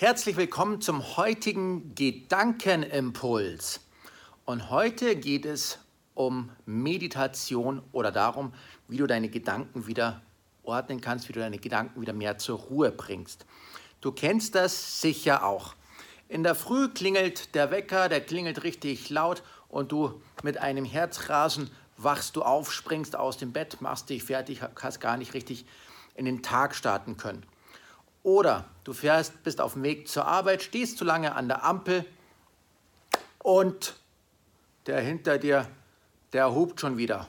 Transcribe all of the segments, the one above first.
Herzlich willkommen zum heutigen Gedankenimpuls. Und heute geht es um Meditation oder darum, wie du deine Gedanken wieder ordnen kannst, wie du deine Gedanken wieder mehr zur Ruhe bringst. Du kennst das sicher auch. In der Früh klingelt der Wecker, der klingelt richtig laut und du mit einem Herzrasen wachst du auf, springst aus dem Bett, machst dich fertig, hast gar nicht richtig in den Tag starten können. Oder du fährst, bist auf dem Weg zur Arbeit, stehst zu lange an der Ampel und der hinter dir, der hupt schon wieder.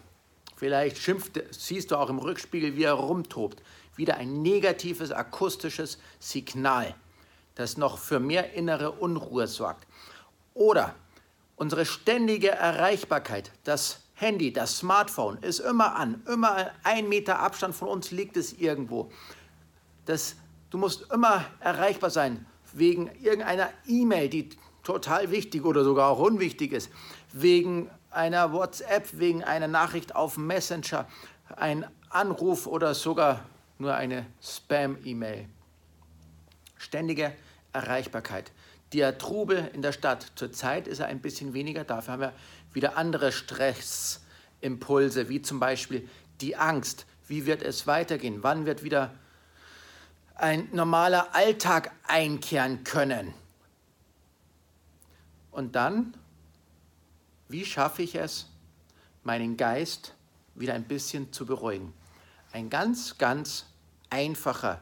Vielleicht schimpft, siehst du auch im Rückspiegel, wie er rumtobt. Wieder ein negatives akustisches Signal, das noch für mehr innere Unruhe sorgt. Oder unsere ständige Erreichbarkeit, das Handy, das Smartphone ist immer an, immer ein Meter Abstand von uns liegt es irgendwo. Das Du musst immer erreichbar sein wegen irgendeiner E-Mail, die total wichtig oder sogar auch unwichtig ist, wegen einer WhatsApp, wegen einer Nachricht auf Messenger, ein Anruf oder sogar nur eine Spam-E-Mail. Ständige Erreichbarkeit. Der Trubel in der Stadt. Zurzeit ist er ein bisschen weniger. Dafür haben wir wieder andere Stressimpulse, wie zum Beispiel die Angst. Wie wird es weitergehen? Wann wird wieder ein normaler Alltag einkehren können. Und dann, wie schaffe ich es, meinen Geist wieder ein bisschen zu beruhigen? Ein ganz, ganz einfacher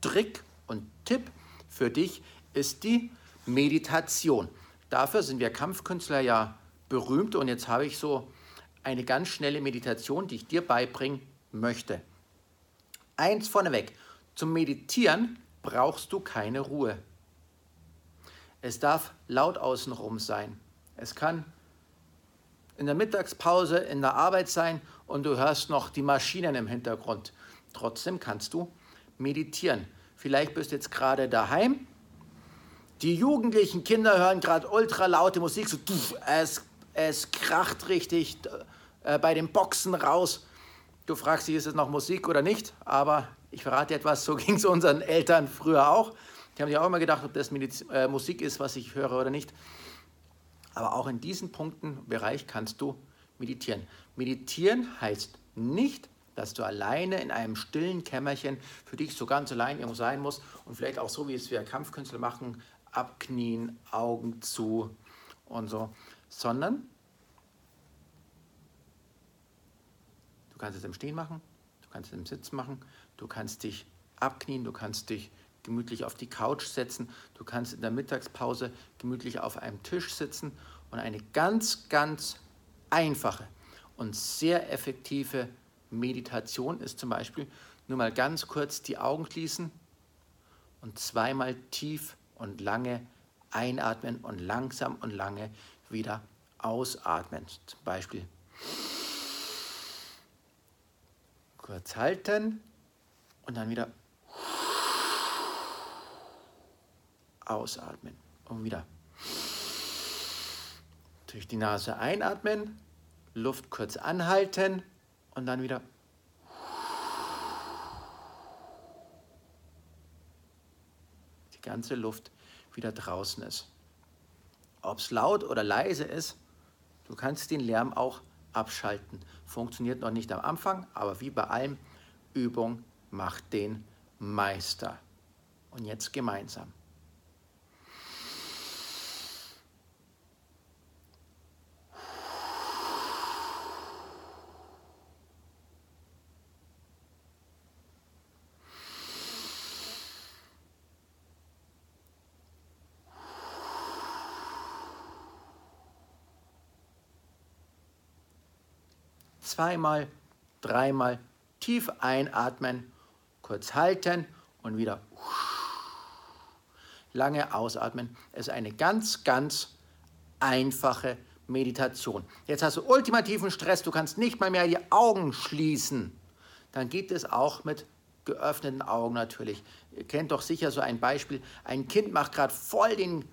Trick und Tipp für dich ist die Meditation. Dafür sind wir Kampfkünstler ja berühmt und jetzt habe ich so eine ganz schnelle Meditation, die ich dir beibringen möchte. Eins vorneweg, zum Meditieren brauchst du keine Ruhe. Es darf laut außenrum sein. Es kann in der Mittagspause in der Arbeit sein und du hörst noch die Maschinen im Hintergrund. Trotzdem kannst du meditieren. Vielleicht bist du jetzt gerade daheim. Die jugendlichen Kinder hören gerade ultra laute Musik. So, es, es kracht richtig äh, bei den Boxen raus. Du fragst dich, ist es noch Musik oder nicht? Aber ich verrate etwas, so ging es unseren Eltern früher auch. Die haben sich auch immer gedacht, ob das Mediz äh, Musik ist, was ich höre oder nicht. Aber auch in diesen Punkten, Bereich kannst du meditieren. Meditieren heißt nicht, dass du alleine in einem stillen Kämmerchen für dich so ganz allein irgendwo sein musst und vielleicht auch so, wie es wir Kampfkünstler machen, abknien, Augen zu und so, sondern du kannst es im Stehen machen, du kannst es im Sitzen machen, Du kannst dich abknien, du kannst dich gemütlich auf die Couch setzen, du kannst in der Mittagspause gemütlich auf einem Tisch sitzen und eine ganz, ganz einfache und sehr effektive Meditation ist zum Beispiel nur mal ganz kurz die Augen schließen und zweimal tief und lange einatmen und langsam und lange wieder ausatmen. Zum Beispiel kurz halten, und dann wieder ausatmen und wieder durch die Nase einatmen, Luft kurz anhalten und dann wieder die ganze Luft wieder draußen ist. Ob es laut oder leise ist, du kannst den Lärm auch abschalten. Funktioniert noch nicht am Anfang, aber wie bei allem, Übung macht den Meister. Und jetzt gemeinsam. Zweimal, dreimal tief einatmen kurz halten und wieder lange ausatmen. Es ist eine ganz, ganz einfache Meditation. Jetzt hast du ultimativen Stress, du kannst nicht mal mehr die Augen schließen. Dann geht es auch mit geöffneten Augen natürlich. Ihr kennt doch sicher so ein Beispiel. Ein Kind macht gerade voll den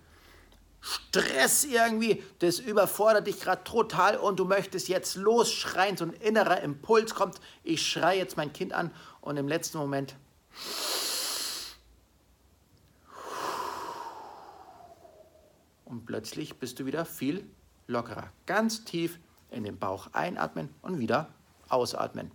Stress irgendwie, das überfordert dich gerade total und du möchtest jetzt losschreien, so ein innerer Impuls kommt, ich schreie jetzt mein Kind an und im letzten Moment und plötzlich bist du wieder viel lockerer. Ganz tief in den Bauch einatmen und wieder ausatmen.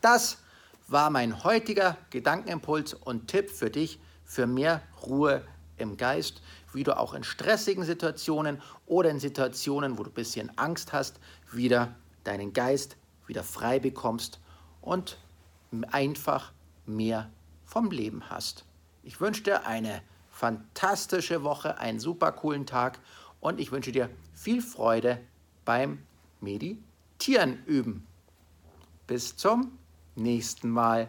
Das war mein heutiger Gedankenimpuls und Tipp für dich für mehr Ruhe im Geist, wie du auch in stressigen Situationen oder in Situationen, wo du ein bisschen Angst hast, wieder deinen Geist wieder frei bekommst und einfach mehr vom Leben hast. Ich wünsche dir eine fantastische Woche, einen super coolen Tag und ich wünsche dir viel Freude beim Meditieren üben. Bis zum nächsten Mal.